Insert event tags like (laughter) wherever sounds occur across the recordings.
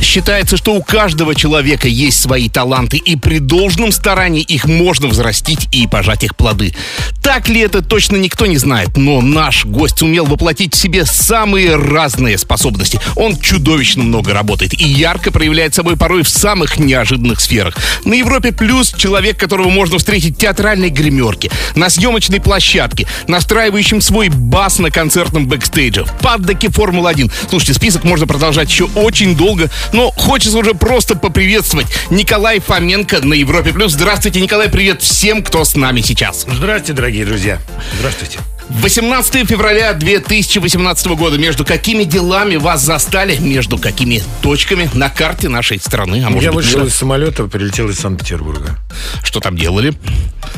Считается, что у каждого человека есть свои таланты, и при должном старании их можно взрастить и пожать их плоды. Так ли это, точно никто не знает, но наш гость умел воплотить в себе самые разные способности. Он чудовищно много работает и ярко проявляет собой порой в самых неожиданных сферах. На Европе Плюс человек, которого можно встретить в театральной гримерке, на съемочной площадке, настраивающем свой бас на концертном бэкстейдже, в паддоке Формулы-1. Слушайте, список можно продолжать еще очень долго, но хочется уже просто поприветствовать Николай Фоменко на Европе Плюс. Здравствуйте, Николай, привет всем, кто с нами сейчас. Здравствуйте, дорогие друзья. Здравствуйте. 18 февраля 2018 года. Между какими делами вас застали? Между какими точками на карте нашей страны? А может Я быть, вышел мира? из самолета, прилетел из Санкт-Петербурга. Что там делали?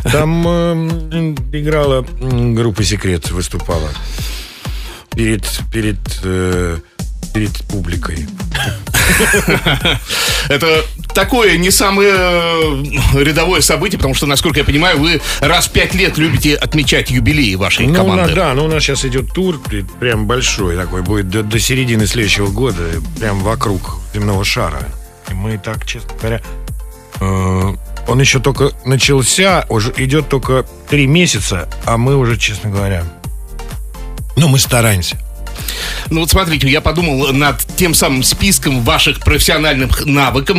Там э, играла группа «Секрет», выступала перед, перед, э, перед публикой. (laughs) Это такое не самое э, рядовое событие, потому что, насколько я понимаю, вы раз в пять лет любите отмечать юбилеи вашей Ну, команды. да, ну у нас сейчас идет тур, прям большой такой, будет до, до середины следующего года, прям вокруг земного шара. И мы так, честно говоря, э, он еще только начался, уже идет только три месяца, а мы уже, честно говоря, ну, мы стараемся. Ну вот смотрите, я подумал над тем самым списком ваших профессиональных навыков,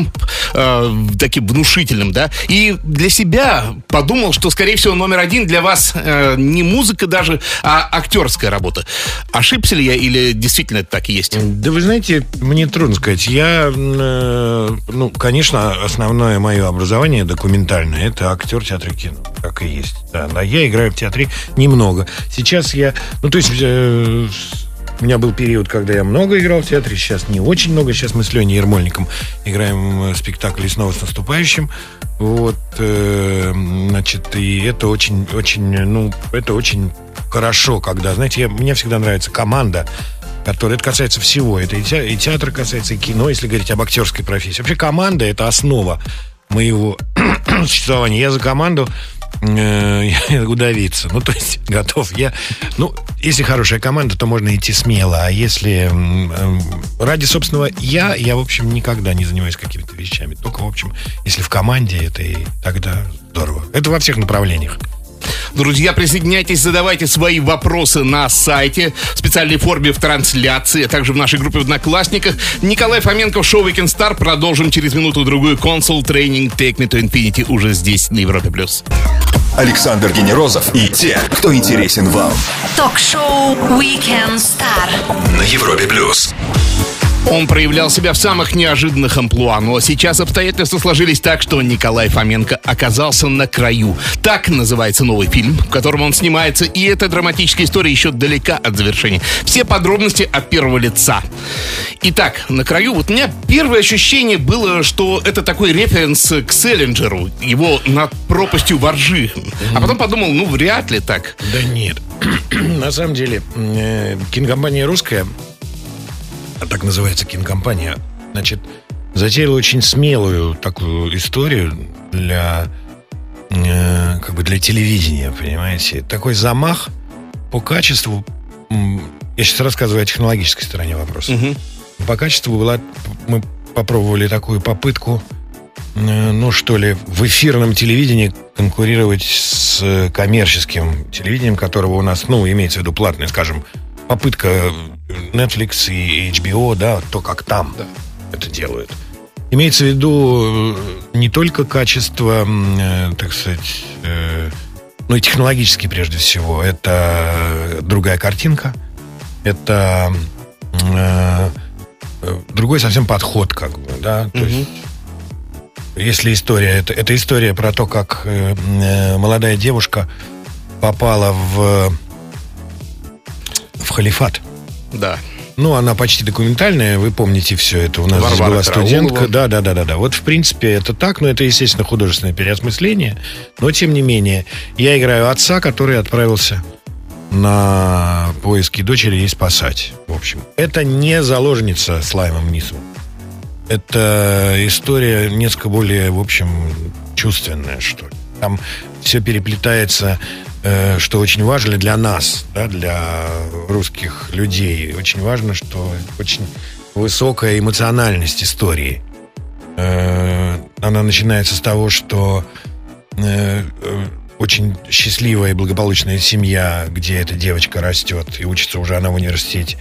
э, таким внушительным, да, и для себя подумал, что, скорее всего, номер один для вас э, не музыка даже, а актерская работа. Ошибся ли я или действительно это так и есть? Да вы знаете, мне трудно сказать. Я, э, ну, конечно, основное мое образование документальное. Это актер театра кино. Так и есть. Да, да, я играю в театре немного. Сейчас я, ну, то есть... э, у меня был период, когда я много играл в театре, сейчас не очень много. Сейчас мы с Леней Ермольником играем э, спектакль «И снова с наступающим». Вот, э, значит, и это очень, очень, ну, это очень хорошо, когда, знаете, я, мне всегда нравится команда, которая, это касается всего. Это и, те- и театр касается, и кино, если говорить об актерской профессии. Вообще команда — это основа моего (clears throat) существования. Я за команду э, (laughs) удавиться. Ну, то есть (laughs) готов. Я, ну, если хорошая команда, то можно идти смело. А если м, ради собственного я, я, в общем, никогда не занимаюсь какими-то вещами. Только, в общем, если в команде, это и тогда здорово. Это во всех направлениях. Друзья, присоединяйтесь, задавайте свои вопросы на сайте, в специальной форме в трансляции, а также в нашей группе в Одноклассниках. Николай Фоменко в шоу Weekend Star. Продолжим через минуту-другую. Консул тренинг Take Me to Infinity уже здесь, на Европе+. плюс. Александр Генерозов и те, кто интересен вам. Ток-шоу Weekend Star. На Европе Плюс. Он проявлял себя в самых неожиданных амплуа, но сейчас обстоятельства сложились так, что Николай Фоменко оказался на краю. Так называется новый фильм, в котором он снимается, и эта драматическая история еще далека от завершения. Все подробности от первого лица. Итак, на краю, вот у меня первое ощущение было, что это такой референс к Селлинджеру, его над пропастью воржи. А потом подумал, ну, вряд ли так. Да нет. (clears throat) На самом деле, э, кинокомпания русская, а так называется кинокомпания, значит, затеяла очень смелую такую историю для э, как бы для телевидения, понимаете? Такой замах по качеству. Я сейчас рассказываю о технологической стороне вопроса. По качеству была, мы попробовали такую попытку, э, ну что ли, в эфирном телевидении конкурировать с э, коммерческим телевидением, которого у нас, ну, имеется в виду платное, скажем, попытка Netflix и HBO, да, то, как там это делают. Имеется в виду э, не только качество, э, так сказать, ну и технологически прежде всего. Это другая картинка, это другой совсем подход, как бы, да. То есть, если история, это, это история про то, как молодая девушка попала в в халифат. Да. Ну, она почти документальная, вы помните все это. У нас здесь Варвара была Караулова. студентка. Да, да, да, да, да. Вот, в принципе, это так, но это, естественно, художественное переосмысление. Но, тем не менее, я играю отца, который отправился на поиски дочери и спасать. В общем, это не заложница с Лаймом Нисом. Это история несколько более, в общем, чувственная, что ли. Там все переплетается что очень важно для нас, да, для русских людей, очень важно, что очень высокая эмоциональность истории. Э, она начинается с того, что э, э, очень счастливая и благополучная семья, где эта девочка растет и учится уже она в университете.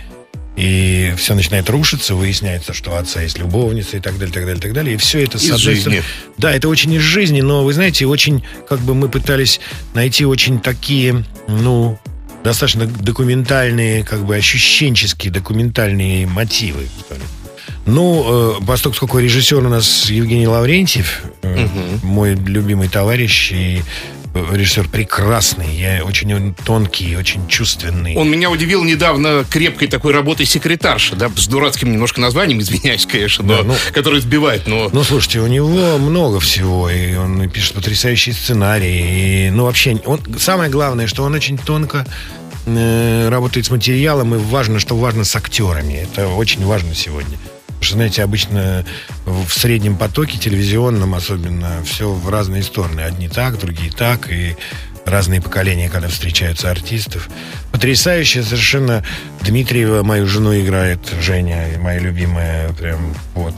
И все начинает рушиться, выясняется, что у отца есть любовница и так далее, так далее, так далее. И все это из жизни. Стороны, да, это очень из жизни, но вы знаете, очень, как бы мы пытались найти очень такие, ну, достаточно документальные, как бы ощущенческие документальные мотивы. Ну, э, поскольку режиссер у нас Евгений Лаврентьев, э, угу. мой любимый товарищ и режиссер прекрасный, я очень тонкий, очень чувственный. Он меня удивил недавно крепкой такой работой секретарша, да, с дурацким немножко названием, извиняюсь, конечно, но, да, ну, который сбивает, но... Ну, слушайте, у него много всего, и он пишет потрясающие сценарии, и, ну, вообще, он, самое главное, что он очень тонко э, работает с материалом, и важно, что важно с актерами. Это очень важно сегодня. Потому что, знаете, обычно в среднем потоке телевизионном особенно все в разные стороны. Одни так, другие так, и разные поколения, когда встречаются артистов. Потрясающе совершенно. Дмитриева мою жену играет, Женя, моя любимая, прям вот.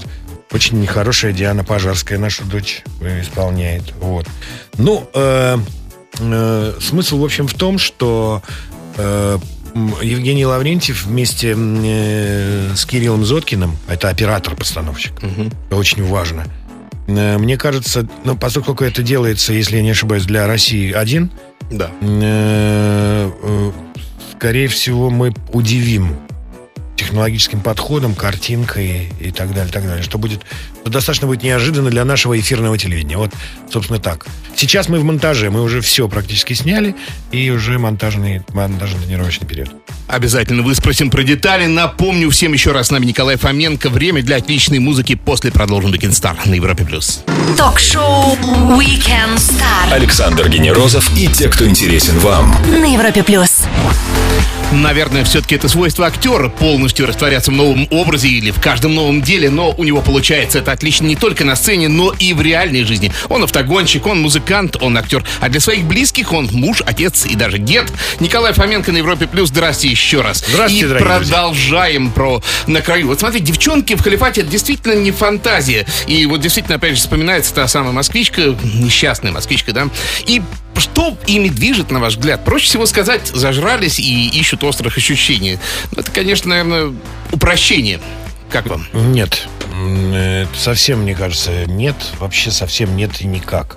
Очень нехорошая Диана Пожарская, наша дочь, исполняет. Вот. Ну, э, э, смысл, в общем, в том, что э, Евгений Лаврентьев вместе э, с Кириллом Зоткиным, это оператор-постановщик, угу. очень важно. Э, мне кажется, ну, поскольку это делается, если я не ошибаюсь, для России один, да. Э, скорее всего, мы удивим технологическим подходом, картинкой и так далее, так далее, что будет что достаточно будет неожиданно для нашего эфирного телевидения. Вот, собственно, так. Сейчас мы в монтаже, мы уже все практически сняли, и уже монтажный, монтажно-тренировочный период. Обязательно выспросим про детали. Напомню всем еще раз, с нами Николай Фоменко. Время для отличной музыки после продолжим до Кинстар на Европе+. плюс. Ток-шоу Weekend Star. Александр Генерозов и те, кто интересен вам. На Европе+. плюс. Наверное, все-таки это свойство актера полностью растворяться в новом образе или в каждом новом деле, но у него получается это отлично не только на сцене, но и в реальной жизни. Он автогонщик, он музыкант, он актер, а для своих близких он муж, отец и даже дед. Николай Фоменко на Европе Плюс. Здрасте еще раз. Здравствуйте, И продолжаем друзья. про на краю. Вот смотрите, девчонки в халифате это действительно не фантазия. И вот действительно, опять же, вспоминается та самая москвичка, несчастная москвичка, да. И что ими движет, на ваш взгляд? Проще всего сказать, зажрались и ищут острых ощущений. Ну, это, конечно, наверное, упрощение. Как вам? Нет. Совсем, мне кажется, нет. Вообще совсем нет и никак.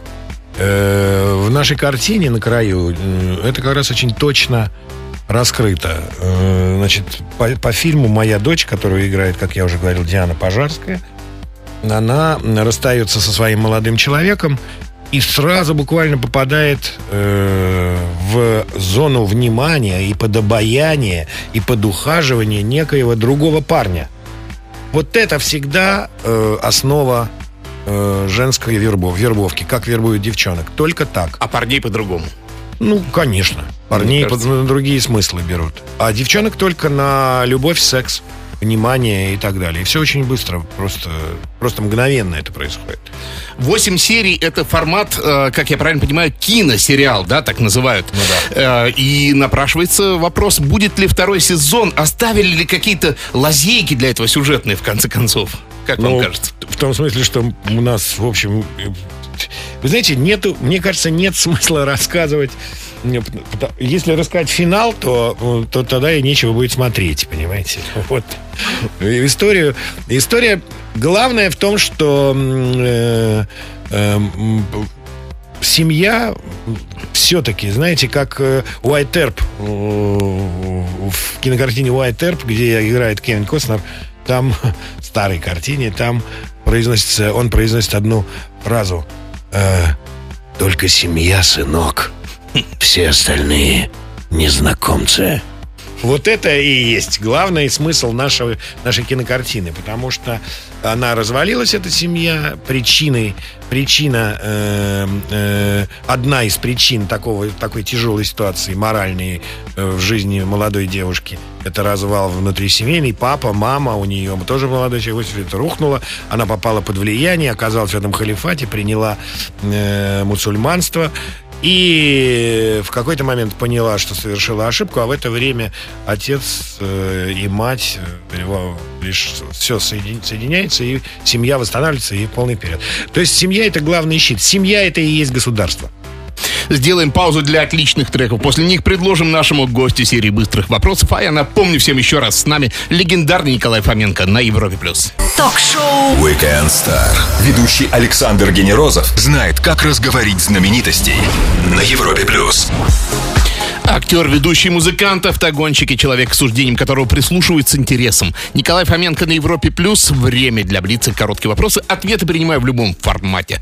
Э, в нашей картине на краю это как раз очень точно раскрыто. Э, значит, по, по фильму «Моя дочь», которую играет, как я уже говорил, Диана Пожарская, она расстается со своим молодым человеком и сразу буквально попадает э, в зону внимания и под обаяние, и под ухаживание некоего другого парня. Вот это всегда э, основа э, женской вербов, вербовки. Как вербуют девчонок. Только так. А парней по-другому? Ну, конечно. Парней под, на другие смыслы берут. А девчонок только на любовь, секс внимание и так далее. И все очень быстро, просто, просто мгновенно это происходит. Восемь серий — это формат, э, как я правильно понимаю, киносериал, да, так называют. Ну да. Э, и напрашивается вопрос, будет ли второй сезон, оставили ли какие-то лазейки для этого сюжетные, в конце концов? Как ну, вам кажется? В том смысле, что у нас, в общем, вы знаете, нету, мне кажется, нет смысла (laughs) рассказывать если рассказать финал, то, то тогда и нечего будет смотреть, понимаете? (laughs) Вот. Историю, история главное в том, что э, э, семья все-таки, знаете, как Уайт э, Эрп в кинокартине Уайт Эрп, где играет Кевин Костнер, там, (laughs) в старой картине, там произносится, он произносит одну фразу э, «Только семья, сынок». (laughs) Все остальные незнакомцы. Вот это и есть главный смысл нашего, нашей кинокартины, потому что она развалилась, эта семья, причиной, причина, э, э, одна из причин такого, такой тяжелой ситуации моральной э, в жизни молодой девушки, это развал внутрисемейный, папа, мама у нее тоже молодой человек, это рухнуло, она попала под влияние, оказалась в этом халифате, приняла э, мусульманство, И в какой-то момент поняла, что совершила ошибку, а в это время отец э, и мать э, лишь все соедин- соединяется, и семья восстанавливается, и полный вперед. То есть семья это главный щит. Семья это и есть государство. Сделаем паузу для отличных треков. После них предложим нашему гостю серии быстрых вопросов. А я напомню всем еще раз, с нами легендарный Николай Фоменко на Европе+. плюс. Ток-шоу Weekend Star. Ведущий Александр Генерозов знает, как разговорить знаменитостей на Европе плюс. Актер, ведущий музыкант, автогонщик и человек, к суждениям которого прислушивают с интересом. Николай Фоменко на Европе Плюс. Время для Блица. Короткие вопросы. Ответы принимаю в любом формате.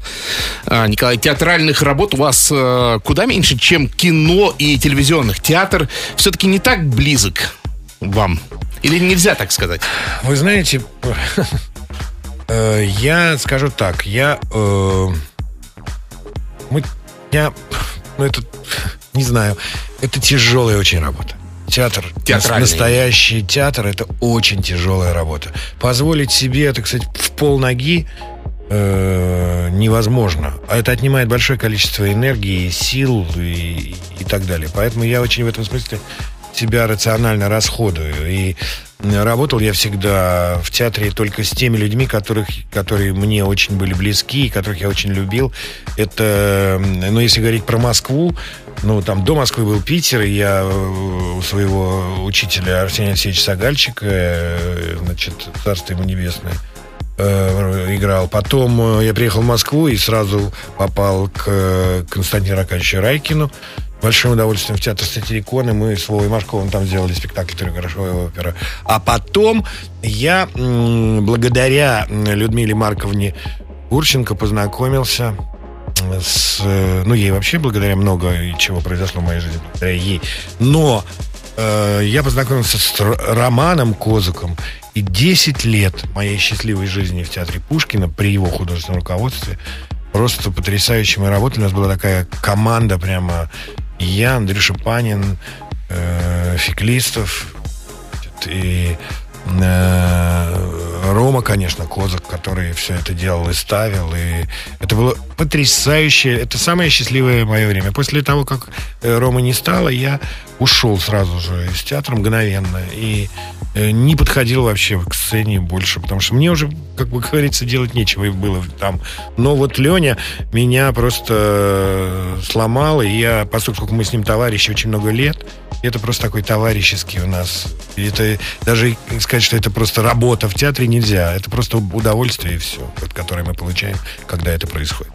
А, Николай, театральных работ у вас э, куда меньше, чем кино и телевизионных. Театр все-таки не так близок вам. Или нельзя так сказать? Вы знаете, (laughs) э, я скажу так, я, э, мы, я, ну это, (laughs) не знаю, это тяжелая очень работа. Театр, настоящий театр, это очень тяжелая работа. Позволить себе, так сказать, в пол ноги э, невозможно. А это отнимает большое количество энергии, сил и, и так далее. Поэтому я очень в этом смысле себя рационально расходую. И работал я всегда в театре только с теми людьми, которых, которые мне очень были близки, и которых я очень любил. Это, ну, если говорить про Москву, ну, там до Москвы был Питер, и я э, у своего учителя Арсения Алексеевича Сагальчика, э, значит, царство ему небесное, э, играл. Потом я приехал в Москву и сразу попал к Константину Аркадьевичу Райкину. Большим удовольствием в театр Сатирикона. Мы с Вовой Машковым там сделали спектакль «Трехгрошовая опера». А потом я, благодаря Людмиле Марковне Гурченко, познакомился с... э, Ну, ей вообще благодаря много чего произошло в моей жизни, благодаря ей. Но э, я познакомился с Романом Козыком, и 10 лет моей счастливой жизни в театре Пушкина при его художественном руководстве просто потрясающе мы работали. У нас была такая команда прямо я, Андрюша Панин, э, Феклистов и э, Рома, конечно, Козак, который все это делал и ставил. И это было потрясающе. Это самое счастливое мое время. После того, как э, Рома не стало, я ушел сразу же из театра мгновенно. И э, не подходил вообще к сцене больше, потому что мне уже, как бы говорится, делать нечего и было там. Но вот Леня меня просто э, сломал, и я, поскольку мы с ним товарищи очень много лет, это просто такой товарищеский у нас. И это даже сказать, что это просто работа в театре нельзя. Это просто удовольствие и все, которое мы получаем, когда это происходит.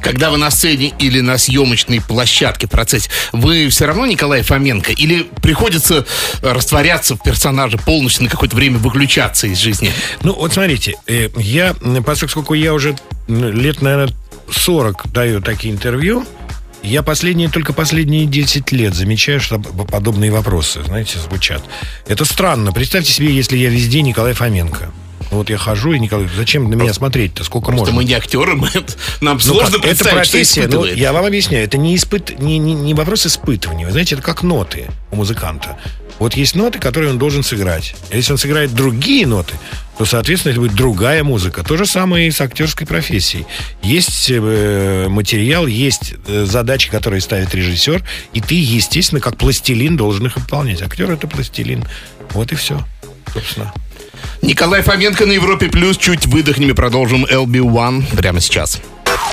Когда вы на сцене или на съемочной площадке в процессе, вы все равно Николай Фоменко? Или приходится растворяться в персонаже полностью на какое-то время выключаться из жизни? Ну, вот смотрите, э, я, поскольку я уже лет, наверное, 40 даю такие интервью, я последние, только последние 10 лет замечаю, что подобные вопросы, знаете, звучат. Это странно. Представьте себе, если я везде Николай Фоменко. Ну, Вот я хожу, и Николай, зачем на меня смотреть-то? Сколько Просто можно? мы не актеры, (laughs) мы, нам Ну сложно как, это представить, что профессия. Ну, испытывает. я вам объясняю, это не, испыт, не, не, не вопрос испытывания. Вы знаете, это как ноты у музыканта. Вот есть ноты, которые он должен сыграть. А Если он сыграет другие ноты, то, соответственно, это будет другая музыка. То же самое и с актерской профессией. Есть э, материал, есть э, задачи, которые ставит режиссер, и ты, естественно, как пластилин должен их выполнять. Актер это пластилин. Вот и все. Собственно. Николай Фоменко на Европе Плюс. Чуть выдохнем и продолжим LB1 прямо сейчас.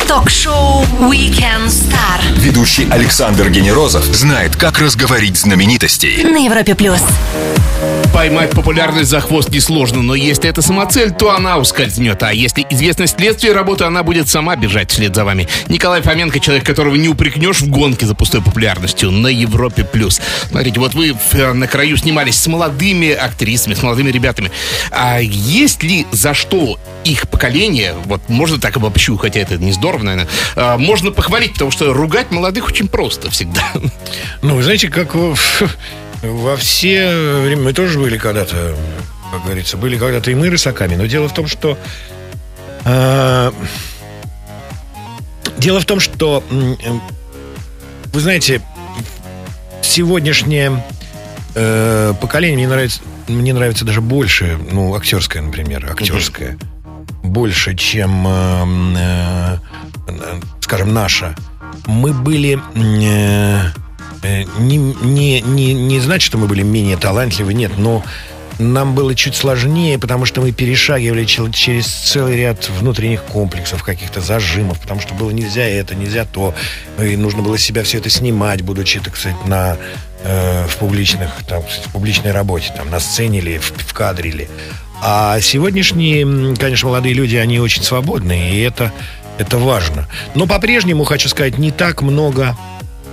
Ток-шоу Weekend Star Ведущий Александр Генерозов знает, как разговорить знаменитостей. на Европе плюс. Поймать популярность за хвост несложно, но если это самоцель, то она ускользнет. А если известность следствия работы, она будет сама бежать вслед за вами. Николай Фоменко, человек, которого не упрекнешь в гонке за пустой популярностью на Европе+. плюс. Смотрите, вот вы э, на краю снимались с молодыми актрисами, с молодыми ребятами. А есть ли за что их поколение, вот можно так обобщу, хотя это не здорово, наверное, а, можно похвалить, потому что ругать молодых очень просто всегда. Ну, вы знаете, как во, все время мы тоже были когда-то, как говорится, были когда-то и мы рысаками. Но дело в том, что а, дело в том, что м, вы знаете, сегодняшнее э, поколение мне нравится, мне нравится даже больше, ну, актерское, например, актерское, больше, чем, э, э, э, скажем, наше. мы были... э, э, не, не, не, не значит, что мы были менее талантливы, нет, но нам было чуть сложнее, потому что мы перешагивали через целый ряд внутренних комплексов, каких-то зажимов, потому что было нельзя это, нельзя то, и нужно было себя все это снимать, будучи, так сказать, на, э, в публичных, там, в публичной работе, там, на сцене или в, в кадре или. А сегодняшние, конечно, молодые люди, они очень свободные, и это, это важно. Но по-прежнему, хочу сказать, не так много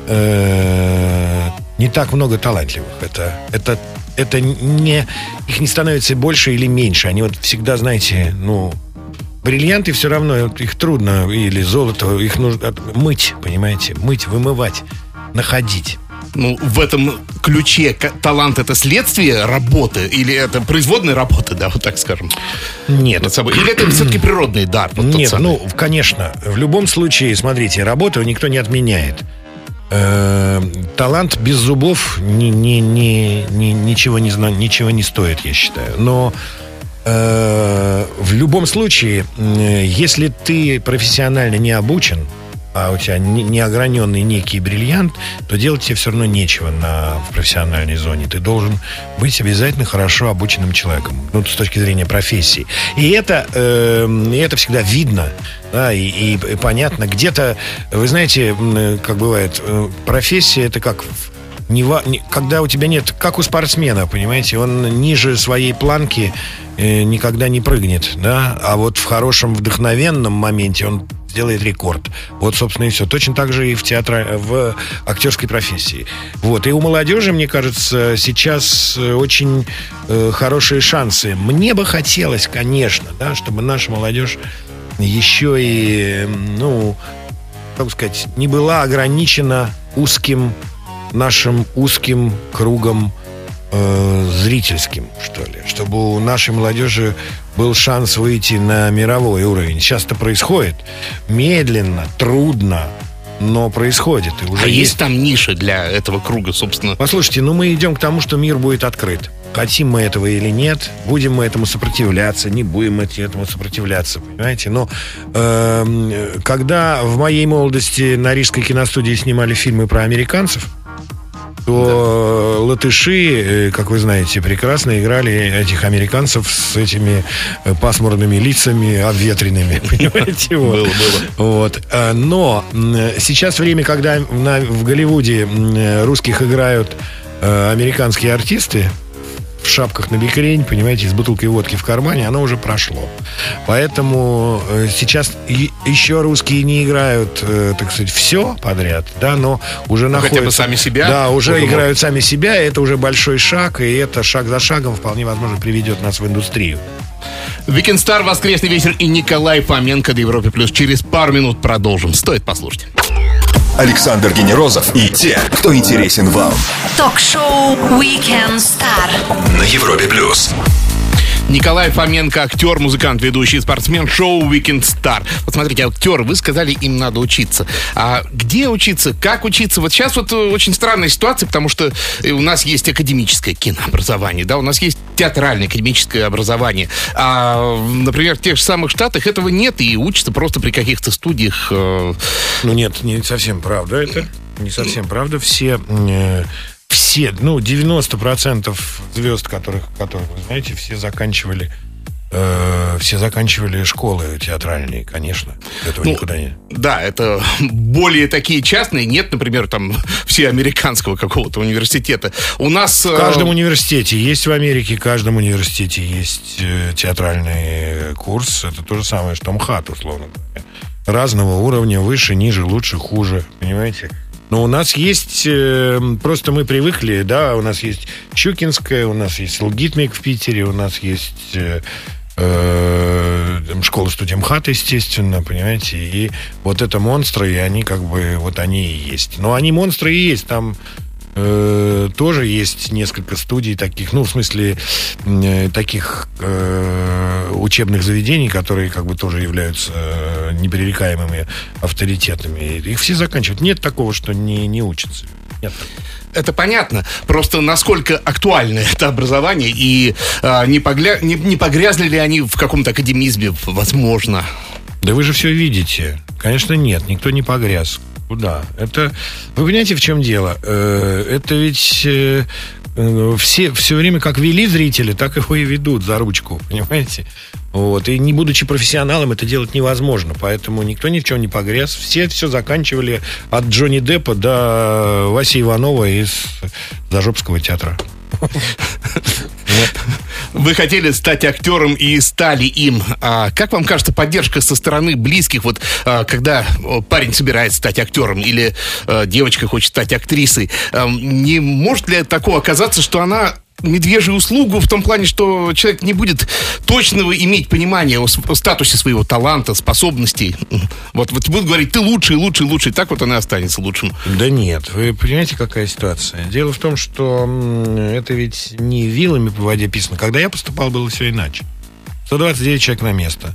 э, не так много талантливых. Это, это, это не... Их не становится больше или меньше. Они вот всегда, знаете, ну... Бриллианты все равно, их трудно, или золото, их нужно мыть, понимаете? Мыть, вымывать, находить. Ну, в этом ключе талант это следствие работы или это производная работы, да, вот так скажем, Нет. над собой? Или это все-таки природный дар? вот Нет, ну, конечно. В любом случае, смотрите, работу никто не отменяет. Э, талант без зубов ни, ни- ни- ни- ничего, не зна- ничего не стоит, я считаю. Но э, в любом случае, если ты профессионально не обучен, а у тебя не, не ограненный некий бриллиант, то делать тебе все равно нечего на, в профессиональной зоне. Ты должен быть обязательно хорошо обученным человеком, ну, с точки зрения профессии. И это, э, и это всегда видно, да, и, и- и понятно. Где-то, вы знаете, э, как бывает, э, профессия это как не когда у тебя нет, как у спортсмена, понимаете, он ниже своей планки э, никогда не прыгнет, да, а вот в хорошем вдохновенном моменте он сделает рекорд. Вот, собственно, и все. Точно так же и в театре, в актерской профессии. Вот. И у молодежи, мне кажется, сейчас э, очень э, хорошие шансы. Мне бы хотелось, конечно, да, чтобы наша молодежь еще и, ну, как сказать, не была ограничена узким нашим узким кругом э, зрительским, что ли, чтобы у нашей молодежи был шанс выйти на мировой уровень. Сейчас это происходит медленно, трудно, но происходит. И уже А есть там ниши для этого круга, собственно? Послушайте, ну мы идем к тому, что мир будет открыт. Хотим мы этого или нет, будем мы этому сопротивляться, не будем мы этому сопротивляться, понимаете? Но эм, когда в моей молодости на Рижской киностудии снимали фильмы про американцев, то латыши, э, как вы знаете, прекрасно играли этих американцев с этими э, пасмурными лицами, обветренными, (laughs) понимаете? Вот. Было, было. Вот. А, Но сейчас время, когда в Голливуде русских играют э, американские артисты в шапках на бикрень, понимаете, с бутылкой водки в кармане, оно уже прошло. Поэтому э, сейчас еще русские не играют, э, так сказать, все подряд, да, но уже Ну, хотя бы находятся... сами себя? Да, уже Уже играют сами себя, это уже большой шаг, и это шаг за шагом вполне возможно приведет нас в индустрию. Weekend Star, Воскресный вечер и Николай Фоменко до Европе Плюс. Через пару минут продолжим. Стоит послушать. Александр Генерозов и те, кто интересен вам Ток-шоу Weekend Star. на Европе плюс. Николай Фоменко, актер, музыкант, ведущий, спортсмен, шоу Weekend Star. Вот смотрите, актеры, вы сказали, им надо учиться. А где учиться? Как учиться? Вот сейчас вот э, очень странная ситуация, потому что э, у нас есть академическое кинообразование, да, у нас есть театральное академическое образование. А, например, в тех же самых Штатах этого нет, и учатся просто при каких-то студиях. э, Ну нет, не совсем правда это. Не совсем правда. Все, все, ну, 90% звезд, которых, которых вы знаете, все заканчивали э, все заканчивали школы театральные, конечно. Этого Ну, никуда не... Да, это более такие частные. Нет, например, там все американского какого-то университета. У нас... В каждом университете есть в Америке, в каждом университете есть э, театральный курс. Это то же самое, что МХАТ, условно говоря. Разного уровня, выше, ниже, лучше, хуже, понимаете? Но у нас есть, э, просто мы привыкли, да, у нас есть Щукинская, у нас есть Лгитмик в Питере, у нас есть э, э, школа студия МХАТ, естественно, понимаете, и вот это монстры, и они как бы, вот они и есть. Но они монстры и есть, там э, тоже есть несколько студий таких, ну, в смысле, э, таких э, учебных заведений, которые как бы тоже являются э, непререкаемыми авторитетами. Их все заканчивают. Нет такого, что не, не учатся. Нет такого. Это понятно. Просто насколько актуально это образование и а, не, погля... не, не погрязли ли они в каком-то академизме, возможно. Да вы же все видите. Конечно, нет, никто не погряз. Куда? Это, вы понимаете, в чем дело? Э, это ведь э, э, все, все время как вели зрители, так его и ведут за ручку, (laughs) понимаете? Вот. И не будучи профессионалом, это делать невозможно. Поэтому никто ни в чем не погряз. Все все заканчивали от Джонни Деппа до Васи Иванова из Зажопского театра. (laughs) Вы хотели стать актером и стали им. А как вам кажется, поддержка со стороны близких, вот а, когда парень собирается стать актером или а, девочка хочет стать актрисой, а, не может ли такого оказаться, что она медвежью услугу в том плане, что человек не будет точного иметь понимания о статусе своего таланта, способностей. Вот, вот будет говорить, ты лучший, лучший, лучший, так вот он и останется лучшим. Да нет, вы понимаете, какая ситуация? Дело в том, что это ведь не вилами по воде писано. Когда я поступал, было все иначе. 129 человек на место.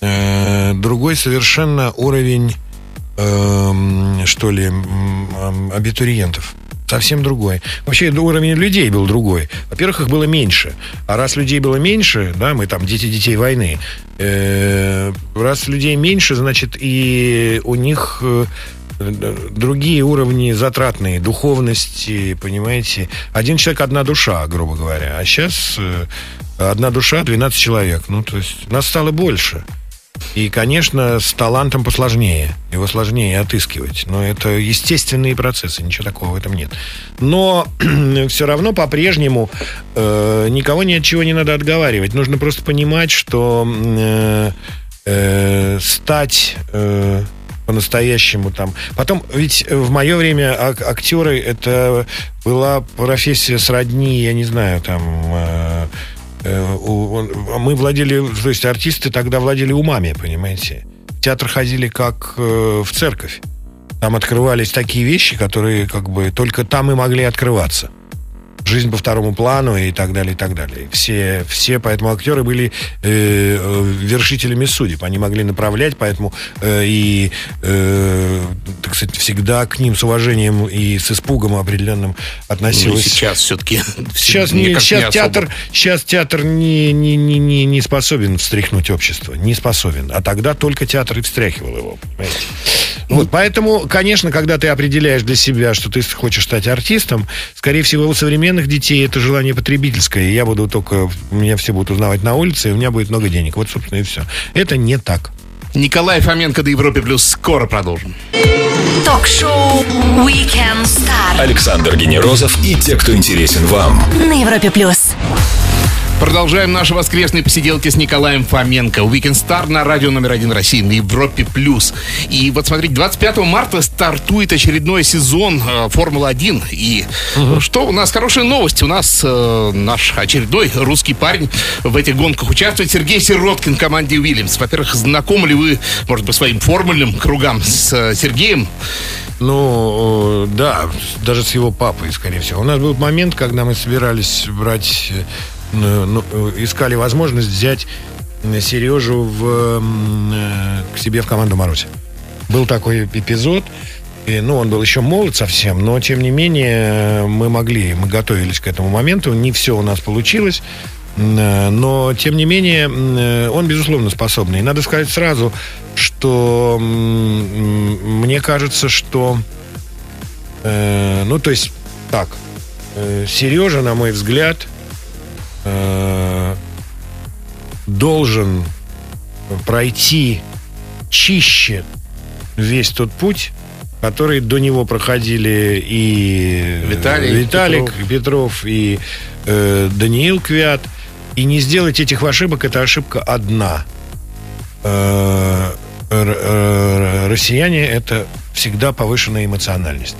Э, другой совершенно уровень, эм, что ли, абитуриентов совсем другой. Вообще уровень людей был другой. Во-первых, их было меньше. А раз людей было меньше, да, мы там дети детей войны, э, раз людей меньше, значит, и у них э, другие уровни затратные, духовности, понимаете. Один человек, одна душа, грубо говоря. А сейчас э, одна душа, 12 человек. Ну, то есть нас стало больше. И, конечно, с талантом посложнее. Его сложнее отыскивать. Но это естественные процессы, ничего такого в этом нет. Но (clears throat) все равно по-прежнему э, никого ни от чего не надо отговаривать. Нужно просто понимать, что э, э, стать... Э, по-настоящему там. Потом, ведь в мое время ак- актеры это была профессия сродни, я не знаю, там э, мы владели, то есть артисты тогда владели умами, понимаете. В театр ходили как э, в церковь. Там открывались такие вещи, которые как бы только там и могли открываться жизнь по второму плану и так далее, и так далее. Все, все поэтому актеры были э, вершителями судеб. Они могли направлять, поэтому э, и, э, так сказать, всегда к ним с уважением и с испугом определенным относилось. Ну, сейчас все-таки. Сейчас, не, сейчас, не театр, сейчас театр не, не, не, не, не способен встряхнуть общество. Не способен. А тогда только театр и встряхивал его, понимаете? Вот, поэтому, конечно, когда ты определяешь для себя, что ты хочешь стать артистом, скорее всего, у современных детей это желание потребительское. Я буду только... Меня все будут узнавать на улице, и у меня будет много денег. Вот, собственно, и все. Это не так. Николай Фоменко до Европе Плюс. Скоро продолжим. Ток-шоу Weekend Star. Александр Генерозов и те, кто интересен вам. На Европе Плюс. Продолжаем наши воскресные посиделки с Николаем Фоменко. Weekend Star на радио номер один России на Европе+. плюс. И вот смотрите, 25 марта стартует очередной сезон э, Формулы-1. И угу. что у нас хорошая новость. У нас э, наш очередной русский парень в этих гонках участвует. Сергей Сироткин в команде Уильямс. Во-первых, знакомы ли вы, может быть, своим формульным кругам с э, Сергеем? Ну, да, даже с его папой, скорее всего. У нас был момент, когда мы собирались брать э, Э, ну, э, искали возможность взять Сережу в, э, к себе в команду Маруси. Был такой эпизод. И, ну, он был еще молод совсем, но, тем не менее, мы могли, мы готовились к этому моменту. Не все у нас получилось. Но, тем не менее, он, безусловно, способный. И надо сказать сразу, что мне кажется, что... ну, то есть, так, Сережа, на мой взгляд, э, должен пройти чище весь тот путь, который до него проходили и Виталий, Виталик Петров, Петров и э, Даниил Квят. И не сделать этих ошибок, это ошибка одна. Э, э, россияне это всегда повышенная эмоциональность.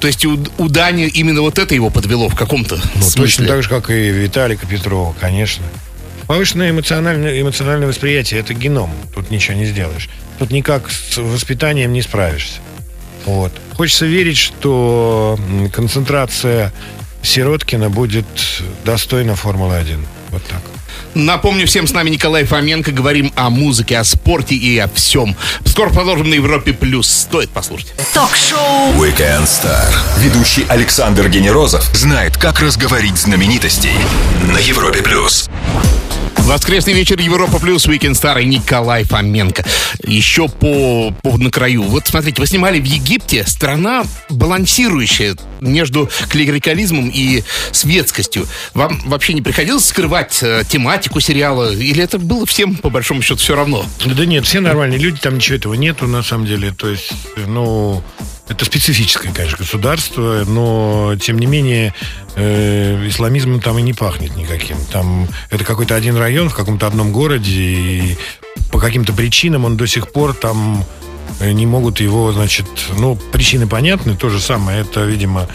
То есть у, у Дани именно вот это его подвело в каком-то ну, смысле. Точно так же, как и Виталика Петрова, конечно. Повышенное эмоциональное, эмоциональное восприятие – это геном. Тут ничего не сделаешь. Тут никак с воспитанием не справишься. Вот. Хочется верить, что концентрация Сироткина будет достойна Формулы-1. Вот так. Напомню всем, с нами Николай Фоменко. Говорим о музыке, о спорте и о всем. Скоро продолжим на Европе+. плюс. Стоит послушать. Ток-шоу Weekend Star. Ведущий Александр Генерозов знает, как разговорить знаменитостей на Европе+. плюс. Воскресный вечер Европа Плюс, Star и Николай Фоменко. Еще по, по на краю. Вот смотрите, вы снимали в Египте, страна балансирующая между клерикализмом и светскостью. Вам вообще не приходилось скрывать э, тематику сериала? Или это было всем, по большому счету, все равно? Да нет, все нормальные люди, там ничего этого нету, на самом деле. То есть, ну, это специфическое, конечно, государство, но, тем не менее, э, исламизмом там и не пахнет никаким. Там это какой-то один район в каком-то одном городе, и по каким-то причинам он до сих пор там э, не могут его, значит, ну, причины понятны, то же самое, это, видимо,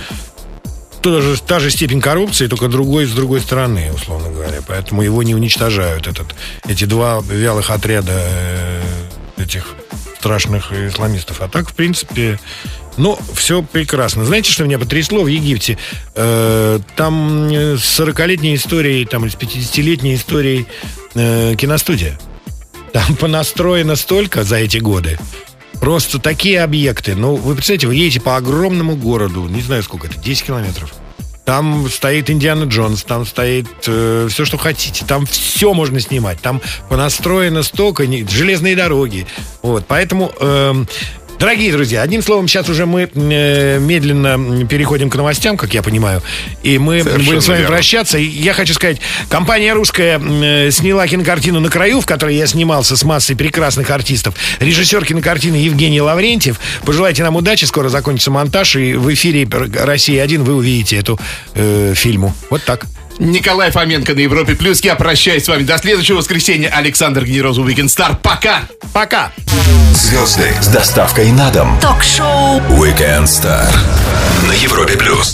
тоже, та же степень коррупции, только другой с другой стороны, условно говоря. Поэтому его не уничтожают, этот, эти два вялых отряда э, этих страшных исламистов. А так, в принципе, ну, все прекрасно. Знаете, что меня потрясло в Египте? Э, там с 40-летней историей, там, с 50-летней историей э, киностудия. Там (laughs) понастроено столько за эти годы. Просто такие объекты. Ну, вы представляете, вы едете по огромному городу, не знаю сколько это, 10 километров. Там стоит Индиана Джонс, там стоит э, все, что хотите. Там все можно снимать. Там понастроено столько, не, железные дороги. Вот, поэтому э, Дорогие друзья, одним словом, сейчас уже мы э, медленно переходим к новостям, как я понимаю, и мы Совершенно будем с вами верно. прощаться. И я хочу сказать, компания русская э, сняла кинокартину «На краю», в которой я снимался с массой прекрасных артистов. Режиссер кинокартины Евгений Лаврентьев. Пожелайте нам удачи, скоро закончится монтаж, и в эфире «Россия-1» вы увидите эту э, фильму. Вот так. Николай Фоменко на Европе Плюс. Я прощаюсь с вами до следующего воскресенья. Александр Генерозов, Weekend Star. Пока! Пока! Звезды с доставкой на дом. Ток-шоу Weekend Star на Европе Плюс.